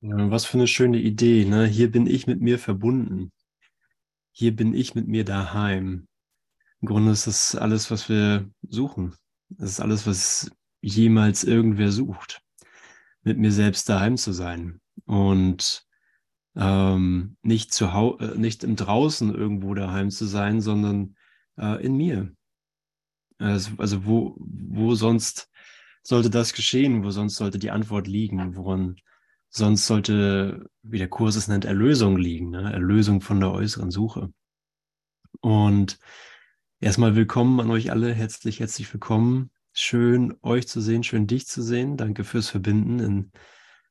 Ja, was für eine schöne Idee, ne? Hier bin ich mit mir verbunden. Hier bin ich mit mir daheim. Im Grunde ist das alles, was wir suchen. Das ist alles, was jemals irgendwer sucht. Mit mir selbst daheim zu sein. Und ähm, nicht, zu hau äh, nicht im Draußen irgendwo daheim zu sein, sondern äh, in mir. Also, also wo, wo sonst sollte das geschehen? Wo sonst sollte die Antwort liegen? Woran sonst sollte, wie der Kurs es nennt, Erlösung liegen, ne? Erlösung von der äußeren Suche. Und erstmal willkommen an euch alle, herzlich, herzlich willkommen. Schön euch zu sehen, schön dich zu sehen. Danke fürs Verbinden in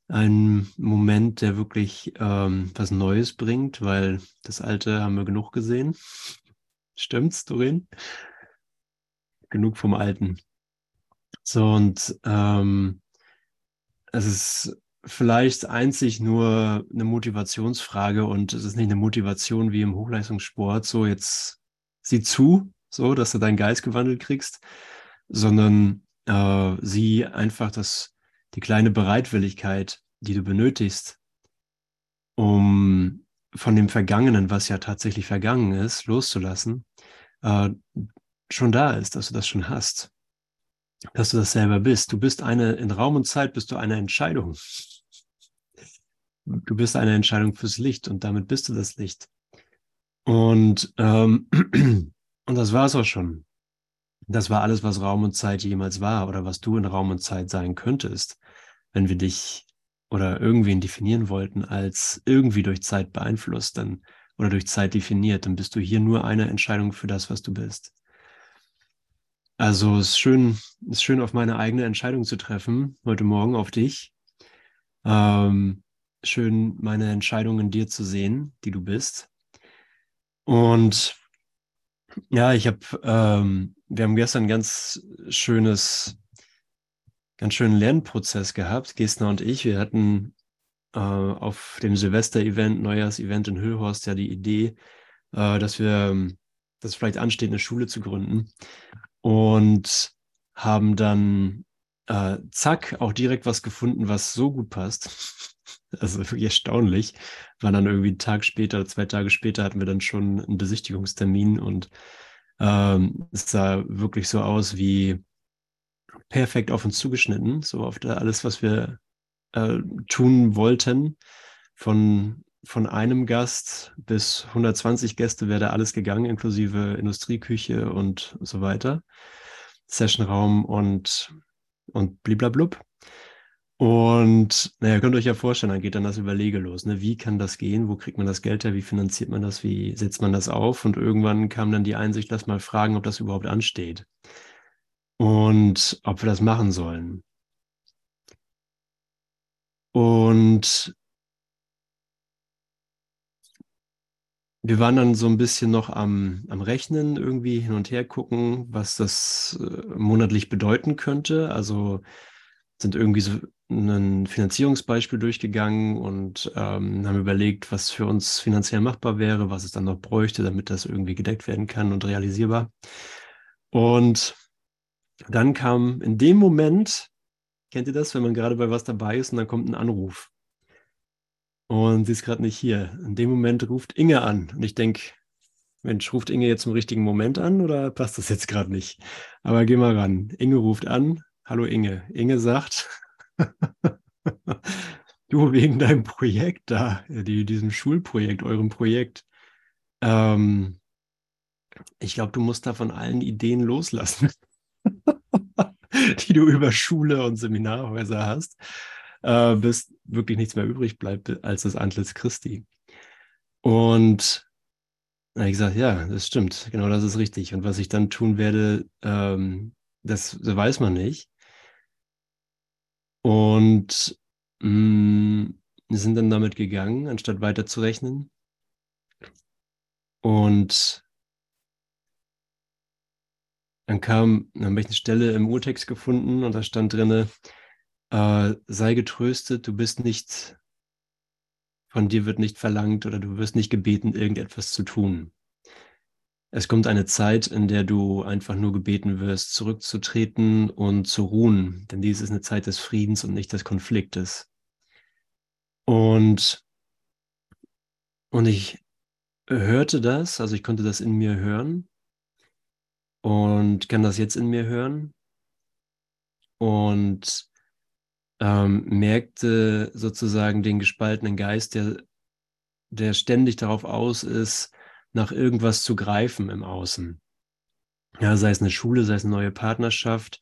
einem Moment, der wirklich ähm, was Neues bringt, weil das Alte haben wir genug gesehen. Stimmt's, Doreen? Genug vom Alten. So, und ähm, es ist vielleicht einzig nur eine Motivationsfrage und es ist nicht eine Motivation wie im Hochleistungssport, so jetzt sieh zu, so dass du deinen Geist gewandelt kriegst, sondern äh, sieh einfach, dass die kleine Bereitwilligkeit, die du benötigst, um von dem Vergangenen, was ja tatsächlich vergangen ist, loszulassen, äh, schon da ist, dass du das schon hast, dass du das selber bist. Du bist eine, in Raum und Zeit bist du eine Entscheidung du bist eine Entscheidung fürs Licht und damit bist du das Licht. Und, ähm, und das war es auch schon. Das war alles, was Raum und Zeit jemals war oder was du in Raum und Zeit sein könntest, wenn wir dich oder irgendwen definieren wollten als irgendwie durch Zeit beeinflusst dann, oder durch Zeit definiert, dann bist du hier nur eine Entscheidung für das, was du bist. Also es ist schön, es ist schön, auf meine eigene Entscheidung zu treffen, heute Morgen auf dich. Ähm, schön, meine Entscheidung in dir zu sehen, die du bist. Und ja, ich habe, ähm, wir haben gestern ganz schönes, ganz schönen Lernprozess gehabt, Gestner und ich. Wir hatten äh, auf dem Silvester-Event, Neujahrs-Event in Hüllhorst ja die Idee, äh, dass wir, dass vielleicht ansteht, eine Schule zu gründen. Und haben dann äh, zack auch direkt was gefunden, was so gut passt. Also wirklich erstaunlich. War dann irgendwie einen Tag später, zwei Tage später hatten wir dann schon einen Besichtigungstermin und ähm, es sah wirklich so aus wie perfekt auf uns zugeschnitten, so auf der, alles, was wir äh, tun wollten. Von, von einem Gast bis 120 Gäste wäre da alles gegangen, inklusive Industrieküche und so weiter. Sessionraum und, und bliblablub. Und naja, könnt ihr euch ja vorstellen, dann geht dann das Überlege los. Ne? Wie kann das gehen? Wo kriegt man das Geld her? Wie finanziert man das? Wie setzt man das auf? Und irgendwann kam dann die Einsicht, lass mal fragen, ob das überhaupt ansteht. Und ob wir das machen sollen. Und wir waren dann so ein bisschen noch am, am Rechnen, irgendwie hin und her gucken, was das äh, monatlich bedeuten könnte. Also sind irgendwie so ein Finanzierungsbeispiel durchgegangen und ähm, haben überlegt, was für uns finanziell machbar wäre, was es dann noch bräuchte, damit das irgendwie gedeckt werden kann und realisierbar. Und dann kam in dem Moment, kennt ihr das, wenn man gerade bei was dabei ist und dann kommt ein Anruf. Und sie ist gerade nicht hier. In dem Moment ruft Inge an. Und ich denke, Mensch, ruft Inge jetzt im richtigen Moment an oder passt das jetzt gerade nicht? Aber geh mal ran. Inge ruft an. Hallo Inge. Inge sagt, du wegen deinem Projekt da, die, diesem Schulprojekt, eurem Projekt. Ähm, ich glaube, du musst da von allen Ideen loslassen, die du über Schule und Seminarhäuser hast, äh, bis wirklich nichts mehr übrig bleibt als das Antlitz Christi. Und ich gesagt, ja, das stimmt, genau das ist richtig. Und was ich dann tun werde, ähm, das, das weiß man nicht. Und mh, mm, sind dann damit gegangen, anstatt weiterzurechnen. Und dann kam, dann habe ich eine Stelle im Urtext gefunden und da stand drinne, äh, sei getröstet, du bist nicht, von dir wird nicht verlangt oder du wirst nicht gebeten, irgendetwas zu tun. Es kommt eine Zeit, in der du einfach nur gebeten wirst, zurückzutreten und zu ruhen, denn dies ist eine Zeit des Friedens und nicht des Konfliktes. Und, und ich hörte das, also ich konnte das in mir hören und kann das jetzt in mir hören und ähm, merkte sozusagen den gespaltenen Geist, der, der ständig darauf aus ist, nach irgendwas zu greifen im Außen. Ja, sei es eine Schule, sei es eine neue Partnerschaft,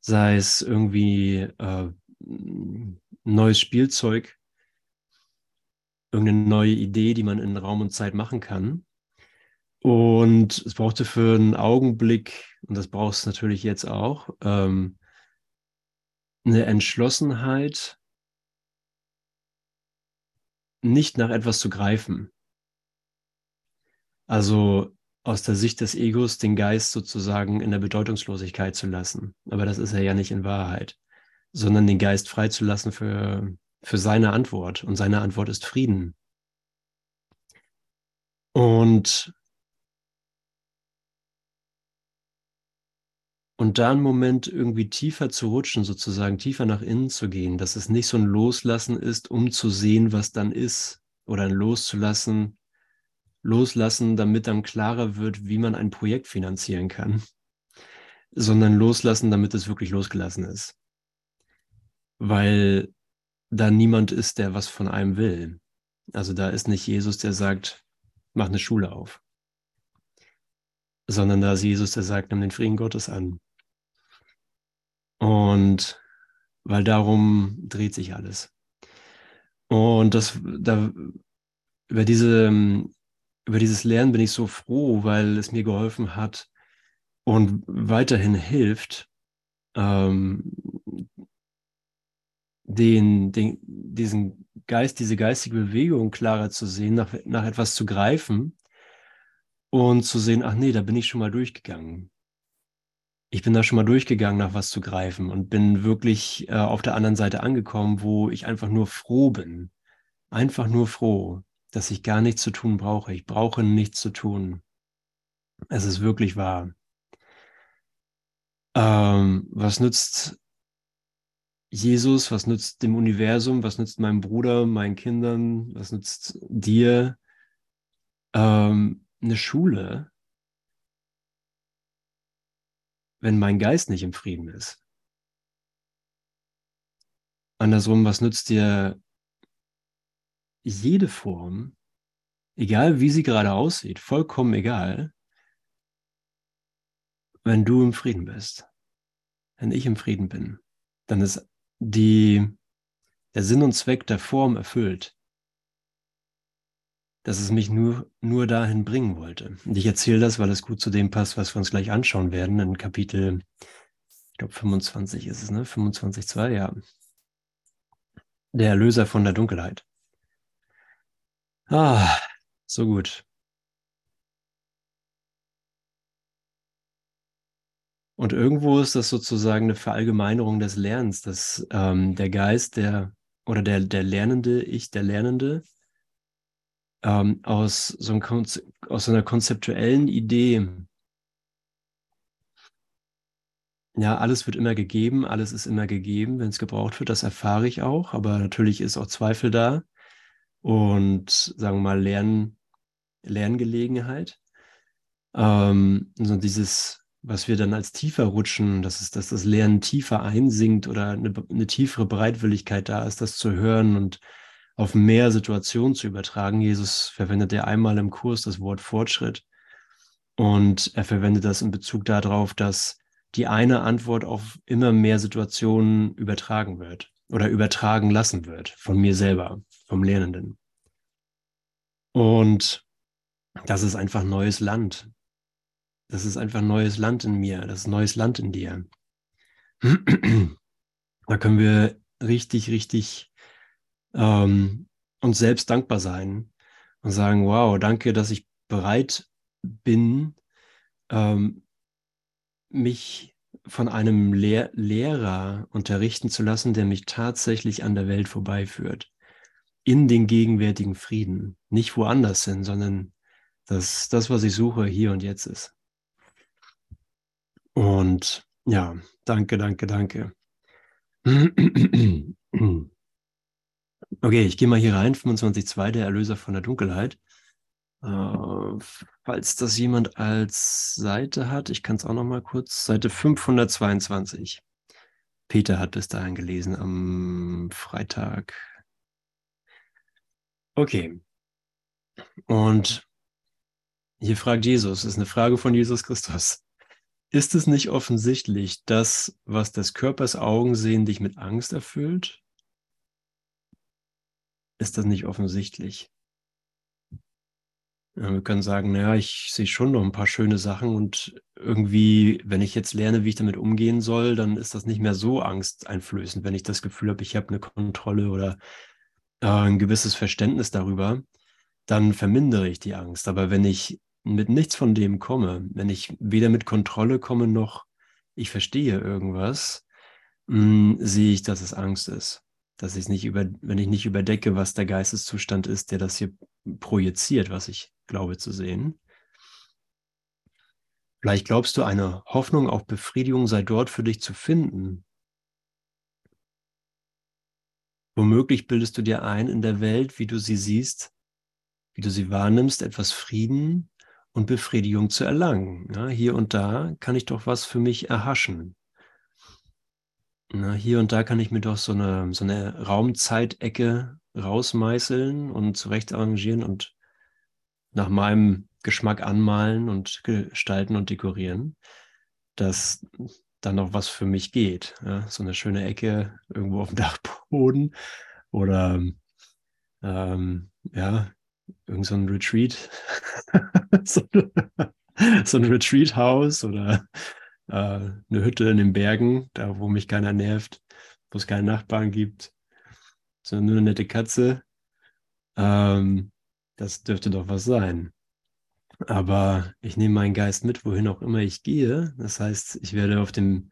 sei es irgendwie äh, neues Spielzeug, irgendeine neue Idee, die man in Raum und Zeit machen kann. Und es brauchte für einen Augenblick, und das brauchst du natürlich jetzt auch, ähm, eine Entschlossenheit, nicht nach etwas zu greifen. Also aus der Sicht des Egos den Geist sozusagen in der Bedeutungslosigkeit zu lassen. Aber das ist er ja nicht in Wahrheit, sondern den Geist freizulassen für, für seine Antwort. Und seine Antwort ist Frieden. Und, und da einen Moment irgendwie tiefer zu rutschen, sozusagen tiefer nach innen zu gehen, dass es nicht so ein Loslassen ist, um zu sehen, was dann ist, oder ein Loszulassen, loslassen, damit dann klarer wird, wie man ein Projekt finanzieren kann, sondern loslassen, damit es wirklich losgelassen ist. Weil da niemand ist, der was von einem will. Also da ist nicht Jesus, der sagt, mach eine Schule auf, sondern da ist Jesus, der sagt, nimm den Frieden Gottes an. Und weil darum dreht sich alles. Und das, da, über diese über dieses Lernen bin ich so froh, weil es mir geholfen hat und weiterhin hilft, ähm, den, den, diesen Geist, diese geistige Bewegung klarer zu sehen, nach, nach etwas zu greifen und zu sehen, ach nee, da bin ich schon mal durchgegangen. Ich bin da schon mal durchgegangen, nach was zu greifen und bin wirklich äh, auf der anderen Seite angekommen, wo ich einfach nur froh bin. Einfach nur froh dass ich gar nichts zu tun brauche. Ich brauche nichts zu tun. Es ist wirklich wahr. Ähm, was nützt Jesus? Was nützt dem Universum? Was nützt meinem Bruder, meinen Kindern? Was nützt dir? Ähm, eine Schule, wenn mein Geist nicht im Frieden ist. Andersrum, was nützt dir jede Form, egal wie sie gerade aussieht, vollkommen egal, wenn du im Frieden bist, wenn ich im Frieden bin, dann ist die, der Sinn und Zweck der Form erfüllt, dass es mich nur, nur dahin bringen wollte. Und ich erzähle das, weil es gut zu dem passt, was wir uns gleich anschauen werden, in Kapitel, ich glaube 25 ist es, ne? 25.2, ja. Der Erlöser von der Dunkelheit. Ah, so gut. Und irgendwo ist das sozusagen eine Verallgemeinerung des Lernens, dass ähm, der Geist, der oder der, der Lernende, ich, der Lernende, ähm, aus, so ein aus so einer konzeptuellen Idee, ja, alles wird immer gegeben, alles ist immer gegeben, wenn es gebraucht wird, das erfahre ich auch, aber natürlich ist auch Zweifel da und sagen wir mal Lern, Lerngelegenheit. Ähm, so dieses, was wir dann als tiefer rutschen, dass, es, dass das Lernen tiefer einsinkt oder eine, eine tiefere Bereitwilligkeit da ist, das zu hören und auf mehr Situationen zu übertragen. Jesus verwendet ja einmal im Kurs das Wort Fortschritt und er verwendet das in Bezug darauf, dass die eine Antwort auf immer mehr Situationen übertragen wird oder übertragen lassen wird von mir selber, vom Lernenden. Und das ist einfach neues Land. Das ist einfach neues Land in mir. Das ist neues Land in dir. Da können wir richtig, richtig ähm, uns selbst dankbar sein und sagen, wow, danke, dass ich bereit bin, ähm, mich von einem Lehr Lehrer unterrichten zu lassen, der mich tatsächlich an der Welt vorbeiführt. In den gegenwärtigen Frieden. Nicht woanders hin, sondern dass das, was ich suche, hier und jetzt ist. Und ja, danke, danke, danke. Okay, ich gehe mal hier rein, 25.2, der Erlöser von der Dunkelheit. Äh, falls das jemand als Seite hat, ich kann es auch noch mal kurz, Seite 522. Peter hat bis dahin gelesen am Freitag. Okay. Und hier fragt Jesus, ist eine Frage von Jesus Christus. Ist es nicht offensichtlich, dass, was des Körpers Augen sehen, dich mit Angst erfüllt? Ist das nicht offensichtlich? Ja, wir können sagen, naja, ich sehe schon noch ein paar schöne Sachen und irgendwie, wenn ich jetzt lerne, wie ich damit umgehen soll, dann ist das nicht mehr so angsteinflößend, wenn ich das Gefühl habe, ich habe eine Kontrolle oder äh, ein gewisses Verständnis darüber, dann vermindere ich die Angst. Aber wenn ich mit nichts von dem komme, wenn ich weder mit Kontrolle komme noch ich verstehe irgendwas, mh, hm, sehe ich, dass es Angst ist dass ich nicht über, wenn ich nicht überdecke, was der Geisteszustand ist, der das hier projiziert, was ich glaube zu sehen. Vielleicht glaubst du, eine Hoffnung auf Befriedigung sei dort für dich zu finden. Womöglich bildest du dir ein, in der Welt, wie du sie siehst, wie du sie wahrnimmst, etwas Frieden und Befriedigung zu erlangen. Ja, hier und da kann ich doch was für mich erhaschen. Na, hier und da kann ich mir doch so eine, so eine Raumzeitecke rausmeißeln und zurecht arrangieren und nach meinem Geschmack anmalen und gestalten und dekorieren, dass dann noch was für mich geht. Ja? So eine schöne Ecke irgendwo auf dem Dachboden oder ähm, ja, irgend so ein Retreat, so, so ein Retreat-Haus oder äh, eine Hütte in den Bergen, da wo mich keiner nervt, wo es keine Nachbarn gibt, sondern nur eine nette Katze. Ähm, das dürfte doch was sein. Aber ich nehme meinen Geist mit, wohin auch immer ich gehe. Das heißt, ich werde auf dem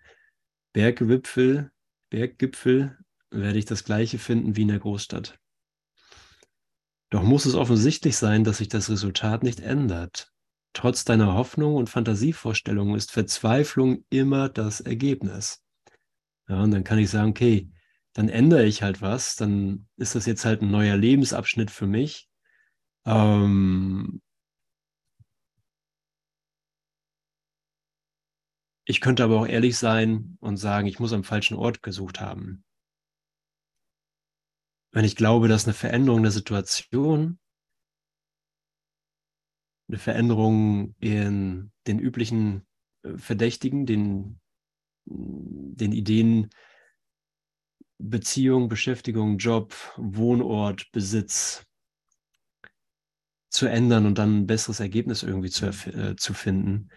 Bergwipfel, Berggipfel, werde ich das Gleiche finden wie in der Großstadt. Doch muss es offensichtlich sein, dass sich das Resultat nicht ändert. Trotz deiner Hoffnung und Fantasievorstellungen ist Verzweiflung immer das Ergebnis. Ja, und dann kann ich sagen, okay, dann ändere ich halt was, dann ist das jetzt halt ein neuer Lebensabschnitt für mich. Ähm, ich könnte aber auch ehrlich sein und sagen, ich muss am falschen Ort gesucht haben. Wenn ich glaube, dass eine Veränderung der Situation eine Veränderung in den üblichen äh, Verdächtigen, den, den Ideen, Beziehung, Beschäftigung, Job, Wohnort, Besitz zu ändern und dann ein besseres Ergebnis irgendwie zu, äh, zu finden.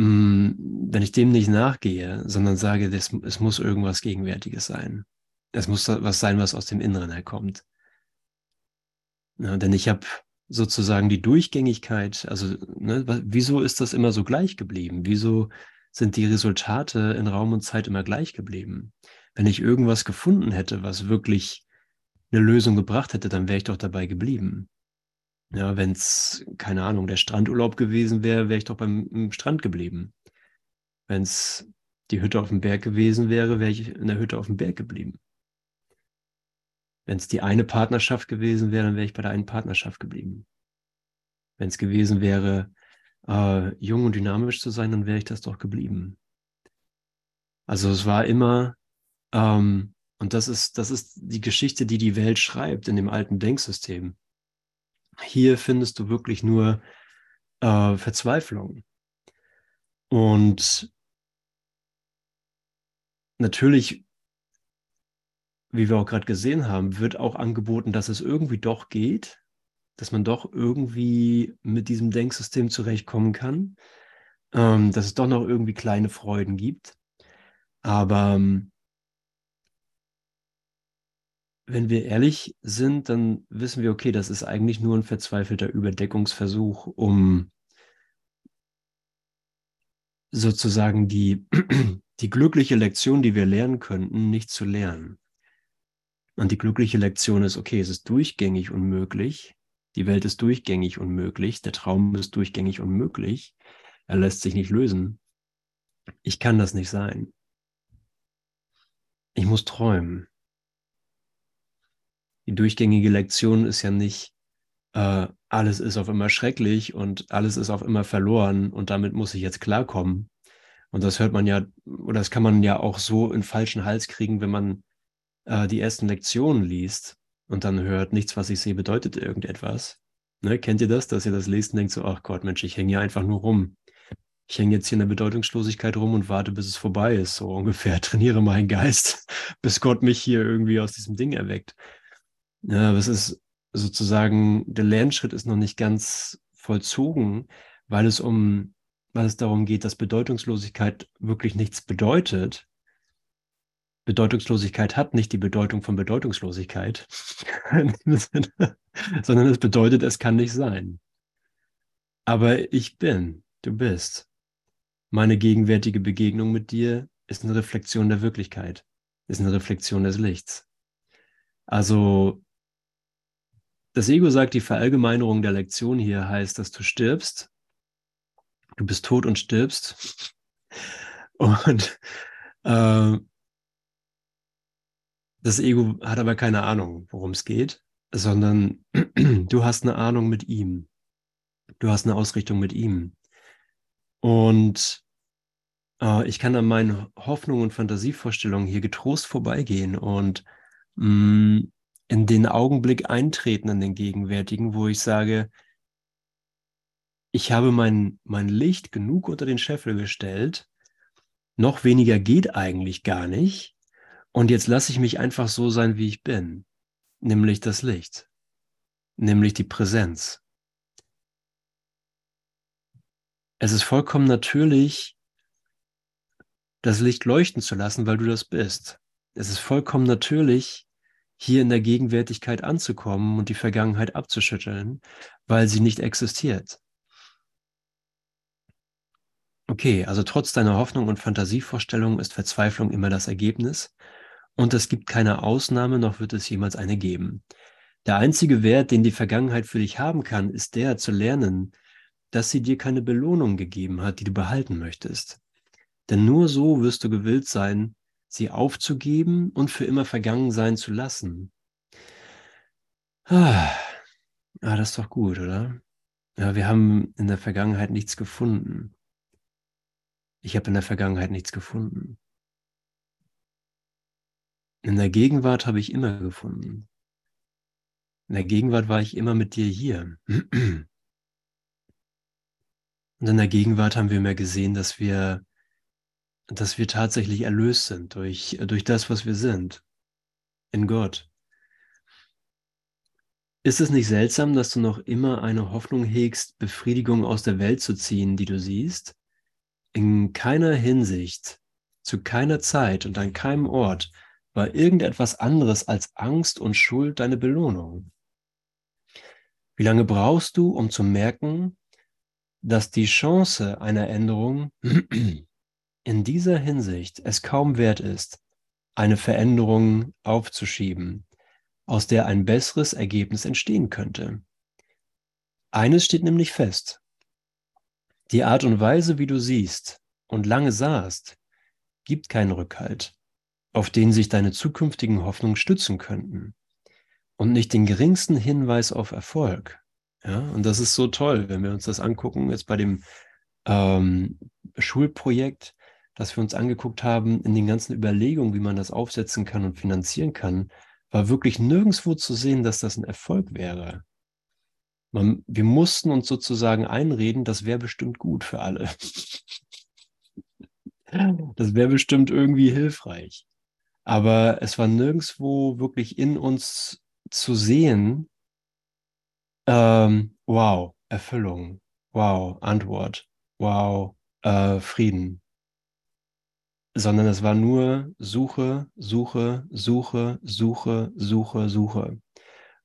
Mm, wenn ich dem nicht nachgehe, sondern sage, das, es muss irgendwas Gegenwärtiges sein. Es muss was sein, was aus dem Inneren herkommt. Ja, denn ich habe sozusagen die Durchgängigkeit, also ne, wieso ist das immer so gleich geblieben? Wieso sind die Resultate in Raum und Zeit immer gleich geblieben? Wenn ich irgendwas gefunden hätte, was wirklich eine Lösung gebracht hätte, dann wäre ich doch dabei geblieben. Ja, wenn es, keine Ahnung, der Strandurlaub gewesen wäre, wäre ich doch beim Strand geblieben. Wenn es die Hütte auf dem Berg gewesen wäre, wäre ich in der Hütte auf dem Berg geblieben. Wenn es die eine Partnerschaft gewesen wäre, dann wäre ich bei der einen Partnerschaft geblieben. Wenn es gewesen wäre, äh, jung und dynamisch zu sein, dann wäre ich das doch geblieben. Also es war immer, ähm, und das ist, das ist die Geschichte, die die Welt schreibt in dem alten Denksystem. Hier findest du wirklich nur äh, Verzweiflung. Und natürlich wie wir auch gerade gesehen haben, wird auch angeboten, dass es irgendwie doch geht, dass man doch irgendwie mit diesem Denksystem zurechtkommen kann, ähm, dass es doch noch irgendwie kleine Freuden gibt. Aber wenn wir ehrlich sind, dann wissen wir, okay, das ist eigentlich nur ein verzweifelter Überdeckungsversuch, um sozusagen die, die glückliche Lektion, die wir lernen könnten, nicht zu lernen. Und die glückliche Lektion ist, okay, es ist durchgängig unmöglich. Die Welt ist durchgängig unmöglich. Der Traum ist durchgängig unmöglich. Er lässt sich nicht lösen. Ich kann das nicht sein. Ich muss träumen. Die durchgängige Lektion ist ja nicht, äh, alles ist auf immer schrecklich und alles ist auf immer verloren und damit muss ich jetzt klarkommen. Und das hört man ja, oder das kann man ja auch so in falschen Hals kriegen, wenn man äh, die ersten Lektionen liest und dann hört, nichts, was ich sehe, bedeutet irgendetwas. Ne, kennt ihr das, dass ihr das lest und denkt so, ach Gott, Mensch, ich hänge hier einfach nur rum. Ich hänge jetzt hier in der Bedeutungslosigkeit rum und warte, bis es vorbei ist, so ungefähr. Trainiere meinen Geist, bis Gott mich hier irgendwie aus diesem Ding erweckt. Ja, aber es ist sozusagen, der Lernschritt ist noch nicht ganz vollzogen, weil es um, weil es darum geht, dass Bedeutungslosigkeit wirklich nichts bedeutet. Bedeutungslosigkeit hat nicht die Bedeutung von Bedeutungslosigkeit, sondern es bedeutet, es kann nicht sein. Aber ich bin, du bist. Meine gegenwärtige Begegnung mit dir ist eine Reflexion der Wirklichkeit, ist eine Reflexion des Lichts. Also das Ego sagt, die Verallgemeinerung der Lektion hier heißt, dass du stirbst. Du bist tot und stirbst. Und äh, das Ego hat aber keine Ahnung, worum es geht, sondern du hast eine Ahnung mit ihm. Du hast eine Ausrichtung mit ihm. Und äh, ich kann an meinen Hoffnungen und Fantasievorstellungen hier getrost vorbeigehen und mh, mm, in den Augenblick eintreten, in den gegenwärtigen, wo ich sage, ich habe mein, mein Licht genug unter den Scheffel gestellt, noch weniger geht eigentlich gar nicht, und jetzt lasse ich mich einfach so sein, wie ich bin, nämlich das Licht, nämlich die Präsenz. Es ist vollkommen natürlich, das Licht leuchten zu lassen, weil du das bist. Es ist vollkommen natürlich, hier in der Gegenwärtigkeit anzukommen und die Vergangenheit abzuschütteln, weil sie nicht existiert. Okay, also trotz deiner Hoffnung und Fantasievorstellung ist Verzweiflung immer das Ergebnis und es gibt keine Ausnahme, noch wird es jemals eine geben. Der einzige Wert, den die Vergangenheit für dich haben kann, ist der zu lernen, dass sie dir keine Belohnung gegeben hat, die du behalten möchtest. Denn nur so wirst du gewillt sein, sie aufzugeben und für immer vergangen sein zu lassen. Ah, das ist doch gut, oder? Ja, wir haben in der Vergangenheit nichts gefunden. Ich habe in der Vergangenheit nichts gefunden. In der Gegenwart habe ich immer gefunden. In der Gegenwart war ich immer mit dir hier. Und in der Gegenwart haben wir mehr gesehen, dass wir dass wir tatsächlich erlöst sind durch, durch das, was wir sind, in Gott. Ist es nicht seltsam, dass du noch immer eine Hoffnung hegst, Befriedigung aus der Welt zu ziehen, die du siehst? In keiner Hinsicht, zu keiner Zeit und an keinem Ort war irgendetwas anderes als Angst und Schuld deine Belohnung. Wie lange brauchst du, um zu merken, dass die Chance einer Änderung in dieser Hinsicht es kaum wert ist, eine Veränderung aufzuschieben, aus der ein besseres Ergebnis entstehen könnte. Eines steht nämlich fest. Die Art und Weise, wie du siehst und lange sahst, gibt keinen Rückhalt, auf den sich deine zukünftigen Hoffnungen stützen könnten und nicht den geringsten Hinweis auf Erfolg. Ja, und das ist so toll, wenn wir uns das angucken, jetzt bei dem ähm, Schulprojekt, das wir uns angeguckt haben, in den ganzen Überlegungen, wie man das aufsetzen kann und finanzieren kann, war wirklich nirgendwo zu sehen, dass das ein Erfolg wäre. Man, wir mussten uns sozusagen einreden, das wäre bestimmt gut für alle. Das wäre bestimmt irgendwie hilfreich. Aber es war nirgendwo wirklich in uns zu sehen, ähm, wow, Erfüllung, wow, Antwort, wow, äh, Frieden, sondern es war nur Suche, Suche, Suche, Suche, Suche, Suche.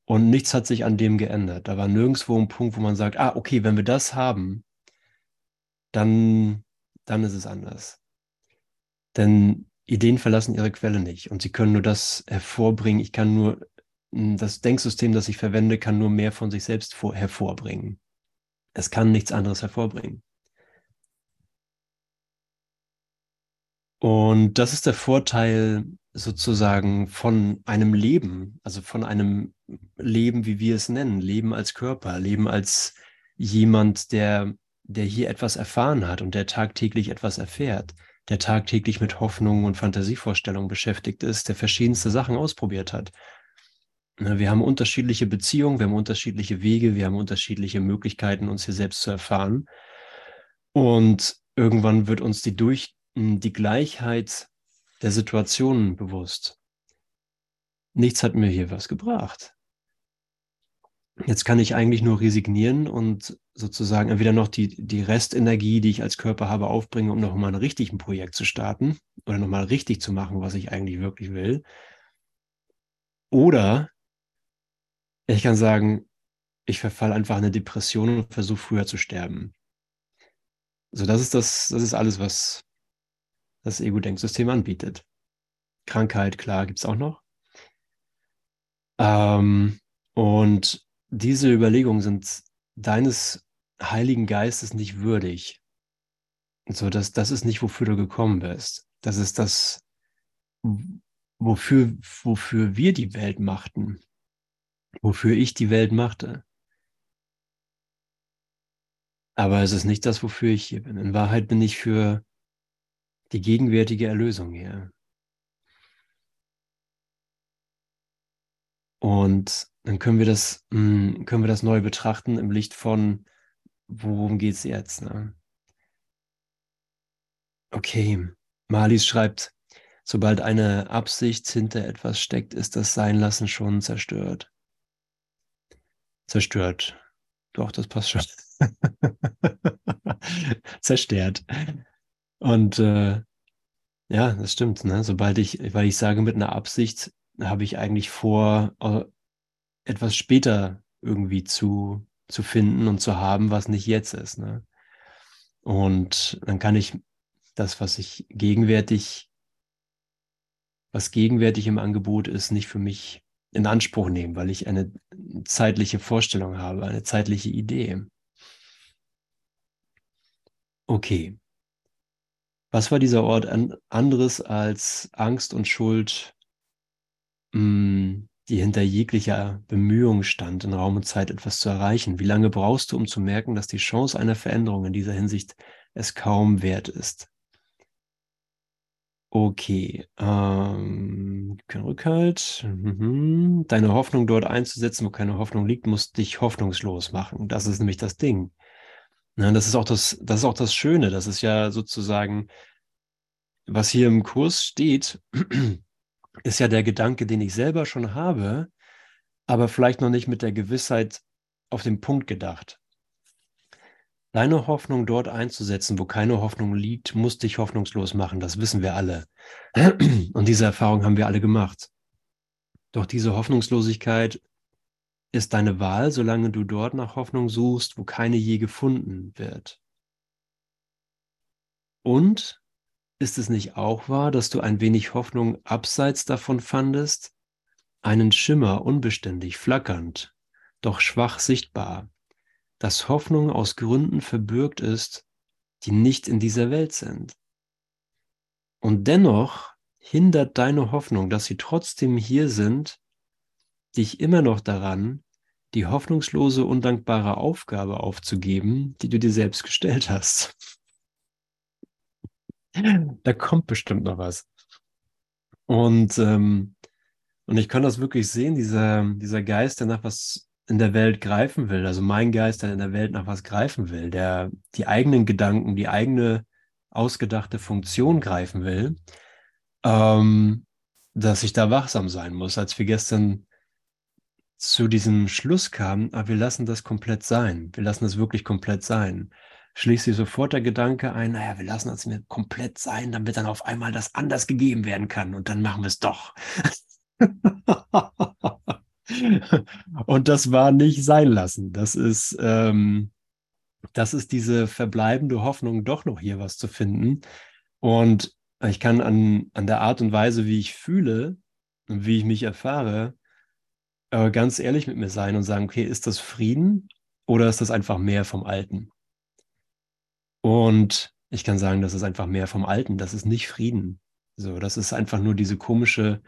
Und nichts hat sich an dem geändert. Da war nirgendwo ein Punkt, wo man sagt, ah, okay, wenn wir das haben, dann, dann ist es anders. Denn Ideen verlassen ihre Quelle nicht und sie können nur das hervorbringen. Ich kann nur, das Denksystem, das ich verwende, kann nur mehr von sich selbst vor, hervorbringen. Es kann nichts anderes hervorbringen. Und das ist der Vorteil sozusagen von einem Leben, also von einem Leben, wie wir es nennen, Leben als Körper, Leben als jemand, der, der hier etwas erfahren hat und der tagtäglich etwas erfährt, der tagtäglich mit Hoffnungen und Fantasievorstellungen beschäftigt ist, der verschiedenste Sachen ausprobiert hat. Ne, wir haben unterschiedliche Beziehungen, wir haben unterschiedliche Wege, wir haben unterschiedliche Möglichkeiten, uns hier selbst zu erfahren. Und irgendwann wird uns die durch die Gleichheit der Situationen bewusst. Nichts hat mir hier was gebracht. Jetzt kann ich eigentlich nur resignieren und sozusagen entweder noch die, die Restenergie, die ich als Körper habe, aufbringen, um nochmal ein richtiges Projekt zu starten oder nochmal richtig zu machen, was ich eigentlich wirklich will. Oder ich kann sagen, ich verfalle einfach in eine Depression und versuche früher zu sterben. So, das ist das, das ist alles, was das Ego-Denksystem anbietet. Krankheit, klar, gibt es auch noch. Ähm, und diese Überlegungen sind deines Heiligen Geistes nicht würdig. So, das, das ist nicht, wofür du gekommen bist. Das ist das, wofür, wofür wir die Welt machten. Wofür ich die Welt machte. Aber es ist nicht das, wofür ich hier bin. In Wahrheit bin ich für die gegenwärtige Erlösung hier. Und dann können wir das, hm, können wir das neu betrachten im Licht von, worum geht es jetzt? Ne? Okay, Malis schreibt, sobald eine Absicht hinter etwas steckt, ist das Seinlassen schon zerstört. Zerstört. Doch, das passt schon. Zerstört. Und äh, ja, das stimmt. Ne? Sobald ich, weil ich sage mit einer Absicht, habe ich eigentlich vor, etwas später irgendwie zu, zu finden und zu haben, was nicht jetzt ist. Ne? Und dann kann ich das, was ich gegenwärtig, was gegenwärtig im Angebot ist, nicht für mich in Anspruch nehmen, weil ich eine zeitliche Vorstellung habe, eine zeitliche Idee. Okay. Was war dieser Ort an, anderes als Angst und Schuld, mh, hm, die hinter jeglicher Bemühung stand, in Raum und Zeit etwas zu erreichen? Wie lange brauchst du, um zu merken, dass die Chance einer Veränderung in dieser Hinsicht es kaum wert ist? Okay, ähm, kein Rückhalt. Mhm. Deine Hoffnung dort einzusetzen, wo keine Hoffnung liegt, muss dich hoffnungslos machen. Das ist nämlich das Ding. Ja, das ist auch das, das ist auch das Schöne. Das ist ja sozusagen, was hier im Kurs steht, ist ja der Gedanke, den ich selber schon habe, aber vielleicht noch nicht mit der Gewissheit auf den Punkt gedacht. Deine Hoffnung dort einzusetzen, wo keine Hoffnung liegt, muss dich hoffnungslos machen. Das wissen wir alle. Und diese Erfahrung haben wir alle gemacht. Doch diese Hoffnungslosigkeit ist deine Wahl, solange du dort nach Hoffnung suchst, wo keine je gefunden wird. Und ist es nicht auch wahr, dass du ein wenig Hoffnung abseits davon fandest? Einen Schimmer unbeständig, flackernd, doch schwach sichtbar, dass Hoffnung aus Gründen verbürgt ist, die nicht in dieser Welt sind. Und dennoch hindert deine Hoffnung, dass sie trotzdem hier sind, dich immer noch daran, die hoffnungslose, undankbare Aufgabe aufzugeben, die du dir selbst gestellt hast. Da kommt bestimmt noch was. Und, ähm, und ich kann das wirklich sehen, dieser, dieser Geist, der nach was in der Welt greifen will, also mein Geist, der in der Welt nach was greifen will, der die eigenen Gedanken, die eigene ausgedachte Funktion greifen will, ähm, dass ich da wachsam sein muss. Als wir gestern zu diesem Schluss aber ah, wir lassen das komplett sein. Wir lassen das wirklich komplett sein. Schließt sich sofort der Gedanke ein, naja, wir lassen das komplett sein, damit dann auf einmal das anders gegeben werden kann und dann machen wir es doch. und das war nicht sein lassen. Das ist, ähm, das ist diese verbleibende Hoffnung, doch noch hier was zu finden. Und ich kann an, an der Art und Weise, wie ich fühle und wie ich mich erfahre, äh, ganz ehrlich mit mir sein und sagen, okay, ist das Frieden oder ist das einfach mehr vom Alten? Und ich kann sagen, das ist einfach mehr vom Alten, das ist nicht Frieden. So, das ist einfach nur diese komische,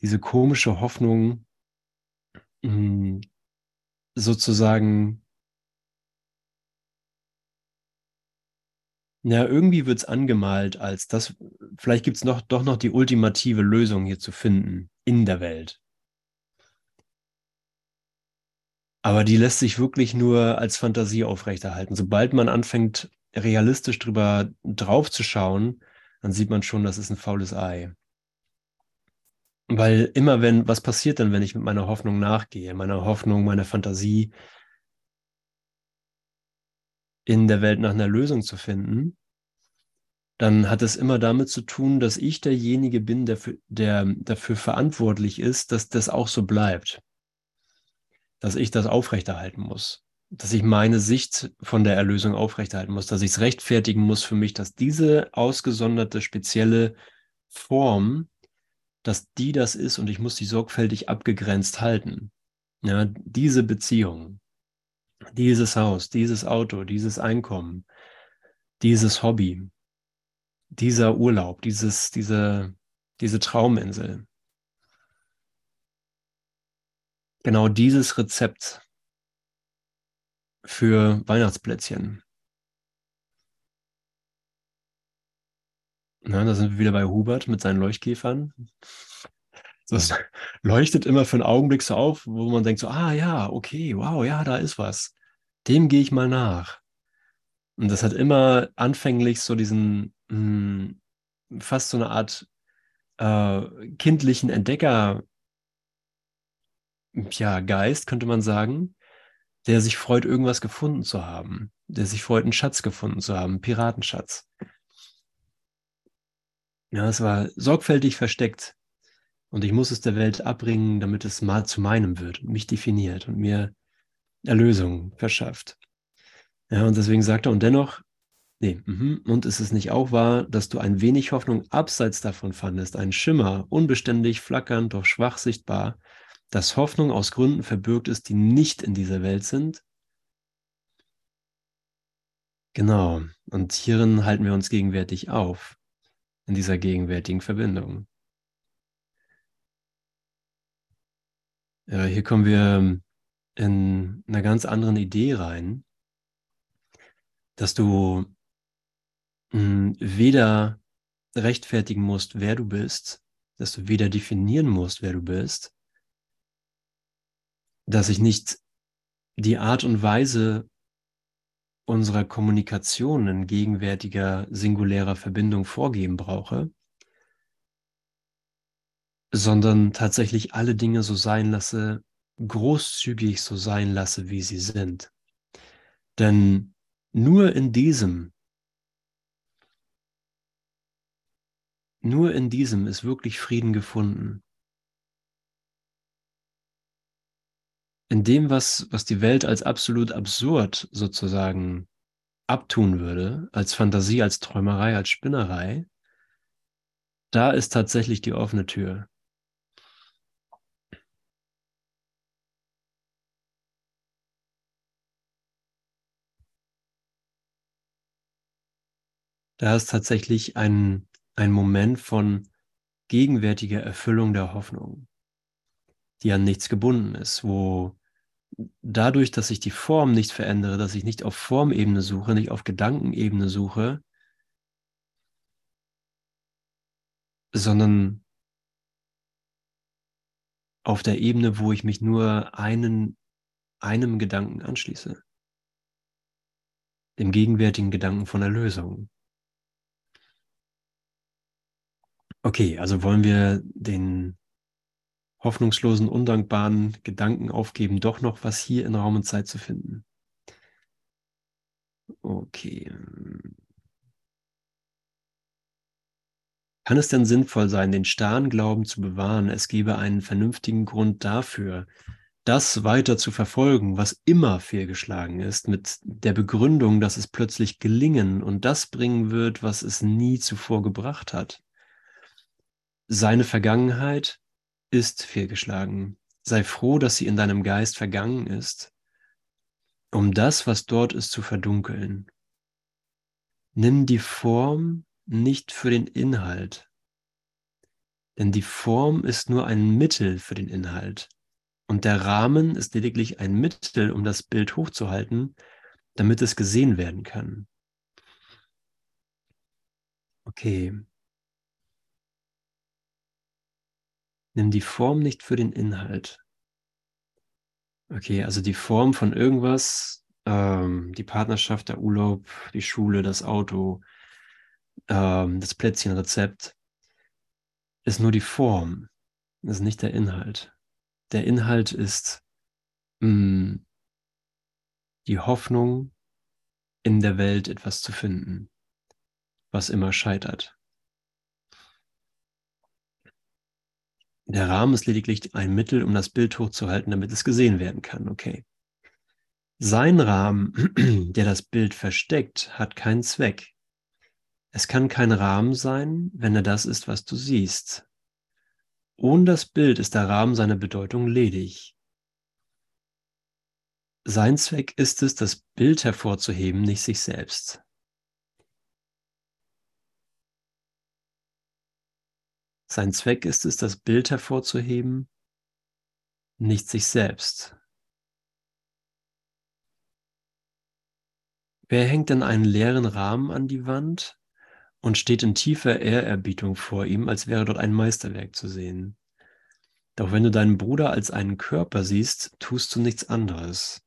diese komische Hoffnung, hm, sozusagen, ja, irgendwie wird es angemalt, als das, vielleicht gibt es noch, doch noch die ultimative Lösung hier zu finden in der Welt. Aber die lässt sich wirklich nur als Fantasie aufrechterhalten. Sobald man anfängt, realistisch drüber drauf zu schauen, dann sieht man schon, das ist ein faules Ei. Weil immer wenn, was passiert dann, wenn ich mit meiner Hoffnung nachgehe, meiner Hoffnung, meiner Fantasie in der Welt nach einer Lösung zu finden, dann hat es immer damit zu tun, dass ich derjenige bin, der, für, der dafür verantwortlich ist, dass das auch so bleibt. Dass ich das aufrechterhalten muss. Dass ich meine Sicht von der Erlösung aufrechterhalten muss. Dass ich es rechtfertigen muss für mich, dass diese ausgesonderte, spezielle Form dass die das ist und ich muss die sorgfältig abgegrenzt halten. Ja, diese Beziehung, dieses Haus, dieses Auto, dieses Einkommen, dieses Hobby, dieser Urlaub, dieses, diese, diese Trauminsel. Genau dieses Rezept für Weihnachtsplätzchen. Na, da sind wir wieder bei Hubert mit seinen Leuchtkäfern. Das leuchtet immer für einen Augenblick so auf, wo man denkt so, ah ja, okay, wow, ja, da ist was. Dem gehe ich mal nach. Und das hat immer anfänglich so diesen, mh, hm, fast so eine Art äh, kindlichen Entdecker, ja, Geist, könnte man sagen, der sich freut, irgendwas gefunden zu haben, der sich freut, einen Schatz gefunden zu haben, einen Piratenschatz. Ja, es war sorgfältig versteckt. Und ich muss es der Welt abbringen, damit es mal zu meinem wird und mich definiert und mir Erlösung verschafft. Ja, und deswegen sagt er, und dennoch, nee, mh, und ist es nicht auch wahr, dass du ein wenig Hoffnung abseits davon fandest, ein Schimmer, unbeständig, flackernd, doch schwach sichtbar, dass Hoffnung aus Gründen verbürgt ist, die nicht in dieser Welt sind? Genau, und hierin halten wir uns gegenwärtig auf in dieser gegenwärtigen Verbindung. Ja, hier kommen wir in einer ganz anderen Idee rein, dass du mh, hm, weder rechtfertigen musst, wer du bist, dass du weder definieren musst, wer du bist, dass ich nicht die Art und Weise unserer Kommunikation in gegenwärtiger singulärer Verbindung vorgeben brauche, sondern tatsächlich alle Dinge so sein lasse, großzügig so sein lasse, wie sie sind. Denn nur in diesem, nur in diesem ist wirklich Frieden gefunden. In dem, was, was die Welt als absolut absurd sozusagen abtun würde, als Fantasie, als Träumerei, als Spinnerei, da ist tatsächlich die offene Tür. Da ist tatsächlich ein, ein Moment von gegenwärtiger Erfüllung der Hoffnung, die an nichts gebunden ist, wo dadurch, dass ich die Form nicht verändere, dass ich nicht auf Formebene suche, nicht auf Gedankenebene suche, sondern auf der Ebene, wo ich mich nur einen, einem Gedanken anschließe. Dem gegenwärtigen Gedanken von Erlösung. Okay, also wollen wir den hoffnungslosen, undankbaren Gedanken aufgeben, doch noch was hier in Raum und Zeit zu finden. Okay. Kann es denn sinnvoll sein, den starren Glauben zu bewahren, es gebe einen vernünftigen Grund dafür, das weiter zu verfolgen, was immer fehlgeschlagen ist, mit der Begründung, dass es plötzlich gelingen und das bringen wird, was es nie zuvor gebracht hat? Seine Vergangenheit ist fehlgeschlagen. Sei froh, dass sie in deinem Geist vergangen ist, um das, was dort ist, zu verdunkeln. Nimm die Form nicht für den Inhalt, Denn die Form ist nur ein Mittel für den Inhalt. Und der Rahmen ist lediglich ein Mittel, um das Bild hochzuhalten, damit es gesehen werden kann. Okay. Nimm die Form nicht für den Inhalt. Okay, also die Form von irgendwas, ähm, die Partnerschaft, der Urlaub, die Schule, das Auto, ähm, das Plätzchenrezept, ist nur die Form, ist nicht der Inhalt. Der Inhalt ist mh, mm, die Hoffnung, in der Welt etwas zu finden, was immer scheitert. Der Rahmen ist lediglich ein Mittel, um das Bild hochzuhalten, damit es gesehen werden kann. Okay. Sein Rahmen, der das Bild versteckt, hat keinen Zweck. Es kann kein Rahmen sein, wenn er das ist, was du siehst. Ohne das Bild ist der Rahmen seiner Bedeutung ledig. Sein Zweck ist es, das Bild hervorzuheben, nicht sich selbst. Sein Zweck ist es, das Bild hervorzuheben, nicht sich selbst. Wer hängt denn einen leeren Rahmen an die Wand und steht in tiefer Ehrerbietung vor ihm, als wäre dort ein Meisterwerk zu sehen? Doch wenn du deinen Bruder als einen Körper siehst, tust du nichts anderes.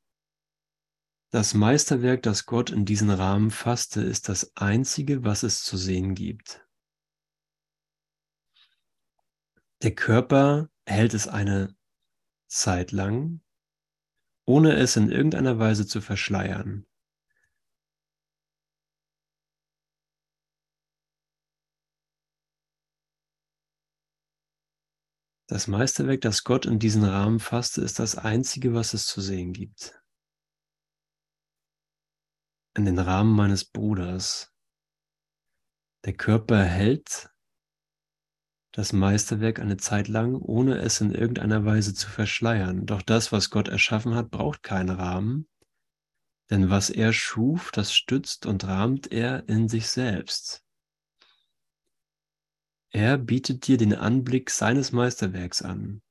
Das Meisterwerk, das Gott in diesen Rahmen fasste, ist das einzige, was es zu sehen gibt. Der Körper hält es eine Zeit lang, ohne es in irgendeiner Weise zu verschleiern. Das Meisterwerk, das Gott in diesen Rahmen fasste, ist das einzige, was es zu sehen gibt. In den Rahmen meines Bruders. Der Körper hält das Meisterwerk eine Zeit lang, ohne es in irgendeiner Weise zu verschleiern. Doch das, was Gott erschaffen hat, braucht keinen Rahmen, denn was er schuf, das stützt und rahmt er in sich selbst. Er bietet dir den Anblick seines Meisterwerks an.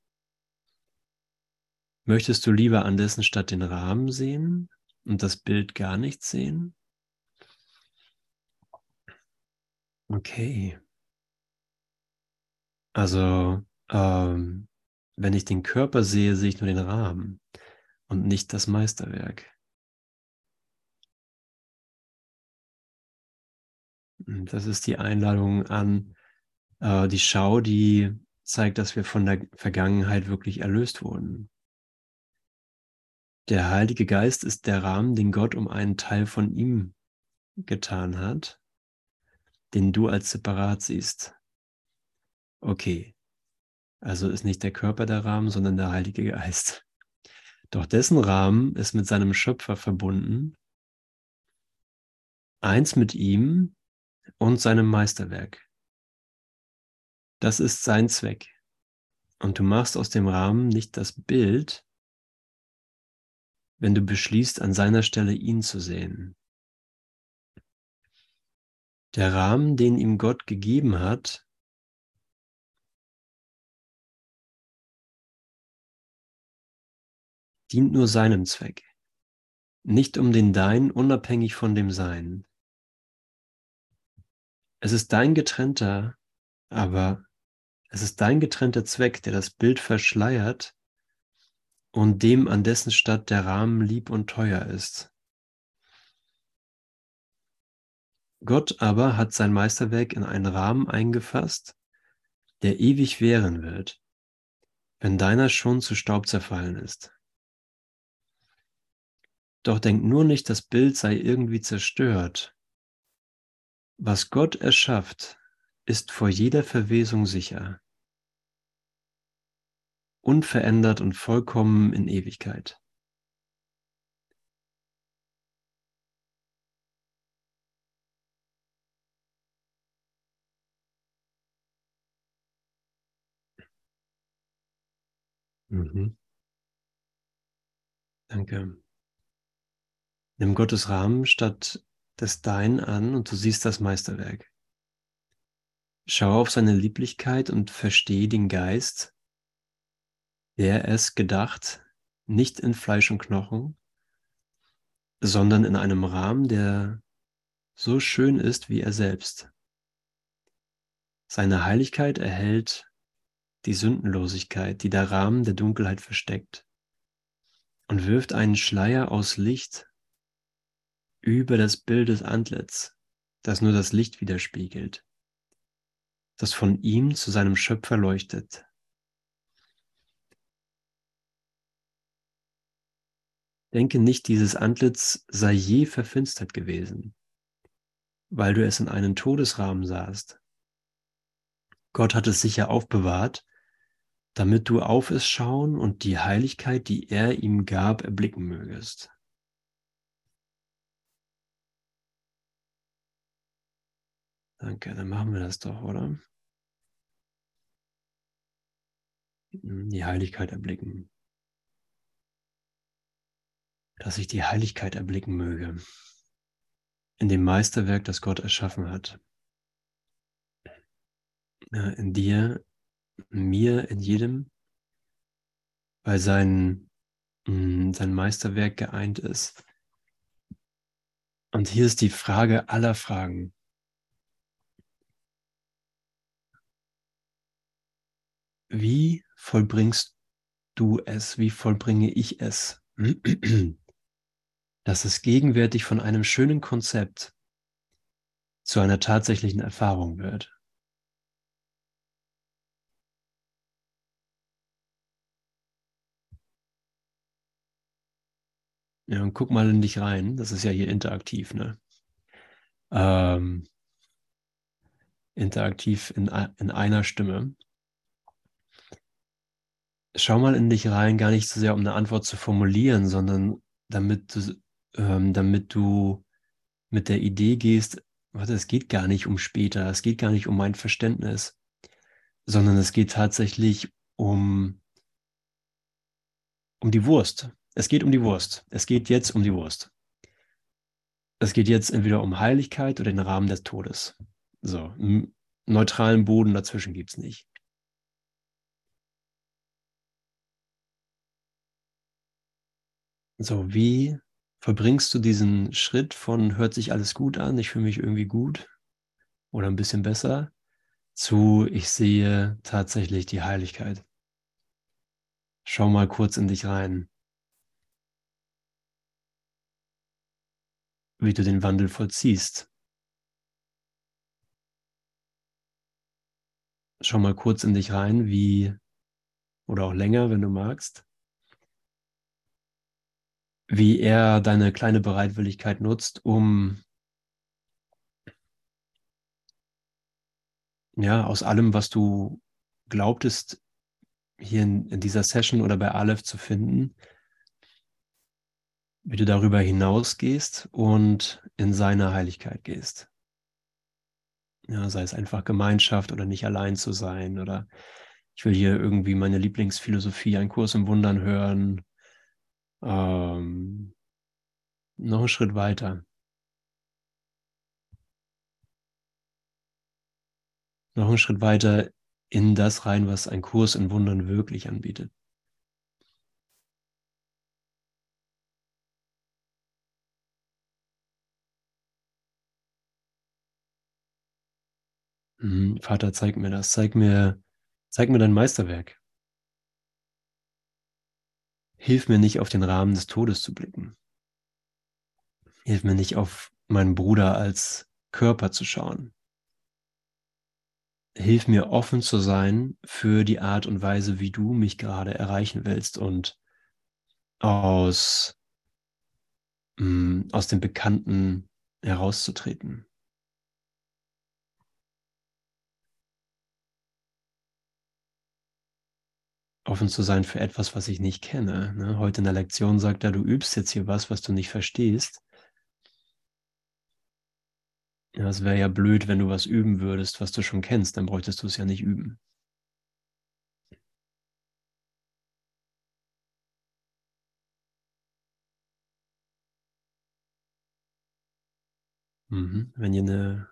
Möchtest du lieber an dessen statt den Rahmen sehen und das Bild gar nicht sehen? Okay. Also, ähm, wenn ich den Körper sehe, sehe ich nur den Rahmen und nicht das Meisterwerk. Das ist die Einladung an äh, die Schau, die zeigt, dass wir von der Vergangenheit wirklich erlöst wurden. Der Heilige Geist ist der Rahmen, den Gott um einen Teil von ihm getan hat, den du als separat siehst. Okay, also ist nicht der Körper der Rahmen, sondern der Heilige Geist. Doch dessen Rahmen ist mit seinem Schöpfer verbunden, eins mit ihm und seinem Meisterwerk. Das ist sein Zweck. Und du machst aus dem Rahmen nicht das Bild, wenn du beschließt, an seiner Stelle ihn zu sehen. Der Rahmen, den ihm Gott gegeben hat, dient nur seinem Zweck, nicht um den Dein, unabhängig von dem Sein. Es ist dein getrennter, aber es ist dein getrennter Zweck, der das Bild verschleiert und dem an dessen Statt der Rahmen lieb und teuer ist. Gott aber hat sein Meisterwerk in einen Rahmen eingefasst, der ewig währen wird, wenn deiner schon zu Staub zerfallen ist. Doch denk nur nicht, das Bild sei irgendwie zerstört. Was Gott erschafft, ist vor jeder Verwesung sicher, unverändert und vollkommen in Ewigkeit. Mhm. Danke. Nimm Gottes Rahmen statt des Dein an und du siehst das Meisterwerk. Schau auf seine Lieblichkeit und verstehe den Geist, der es gedacht, nicht in Fleisch und Knochen, sondern in einem Rahmen, der so schön ist wie er selbst. Seine Heiligkeit erhält die Sündenlosigkeit, die der Rahmen der Dunkelheit versteckt, und wirft einen Schleier aus Licht über das Bild des Antlitz, das nur das Licht widerspiegelt, das von ihm zu seinem Schöpfer leuchtet. Denke nicht, dieses Antlitz sei je verfinstert gewesen, weil du es in einen Todesrahmen sahst. Gott hat es sicher aufbewahrt, damit du auf es schauen und die Heiligkeit, die er ihm gab, erblicken mögest. Danke, dann machen wir das doch, oder? Die Heiligkeit erblicken. Dass ich die Heiligkeit erblicken möge in dem Meisterwerk, das Gott erschaffen hat. In dir mir, in jedem, weil sein, mm, sein Meisterwerk geeint ist. Und hier ist die Frage aller Fragen. Wie vollbringst du es? Wie vollbringe ich es? Dass es gegenwärtig von einem schönen Konzept zu einer tatsächlichen Erfahrung wird. Ja, und guck mal in dich rein. Das ist ja hier interaktiv, ne? Ähm, interaktiv in, in einer Stimme. Schau mal in dich rein, gar nicht so sehr, um eine Antwort zu formulieren, sondern damit du, ähm, damit du mit der Idee gehst, warte, es geht gar nicht um später, es geht gar nicht um mein Verständnis, sondern es geht tatsächlich um, um die Wurst. Es geht um die Wurst. Es geht jetzt um die Wurst. Es geht jetzt entweder um Heiligkeit oder den Rahmen des Todes. So, neutralen Boden dazwischen gibt es nicht. So, wie verbringst du diesen Schritt von hört sich alles gut an, ich fühle mich irgendwie gut oder ein bisschen besser, zu ich sehe tatsächlich die Heiligkeit. Schau mal kurz in dich rein. wie du den Wandel vollziehst. Schau mal kurz in dich rein, wie, oder auch länger, wenn du magst, wie er deine kleine Bereitwilligkeit nutzt, um ja, aus allem, was du glaubtest, hier in, in dieser Session oder bei Aleph zu finden, wie du darüber hinausgehst und in seine Heiligkeit gehst. Ja, sei es einfach Gemeinschaft oder nicht allein zu sein oder ich will hier irgendwie meine Lieblingsphilosophie, einen Kurs im Wundern hören. Ähm, noch einen Schritt weiter. Noch einen Schritt weiter in das rein, was ein Kurs in Wundern wirklich anbietet. Mhm, Vater, zeig mir das. Zeig mir, zeig mir dein Meisterwerk. Hilf mir nicht auf den Rahmen des Todes zu blicken. Hilf mir nicht auf meinen Bruder als Körper zu schauen. Hilf mir offen zu sein für die Art und Weise, wie du mich gerade erreichen willst und aus, mh, mm, aus dem Bekannten herauszutreten. Offen zu sein für etwas, was ich nicht kenne. Ne? Heute in der Lektion sagt er, du übst jetzt hier was, was du nicht verstehst. Ja, es wäre ja blöd, wenn du was üben würdest, was du schon kennst, dann bräuchtest du es ja nicht üben. Mhm. Wenn ihr eine,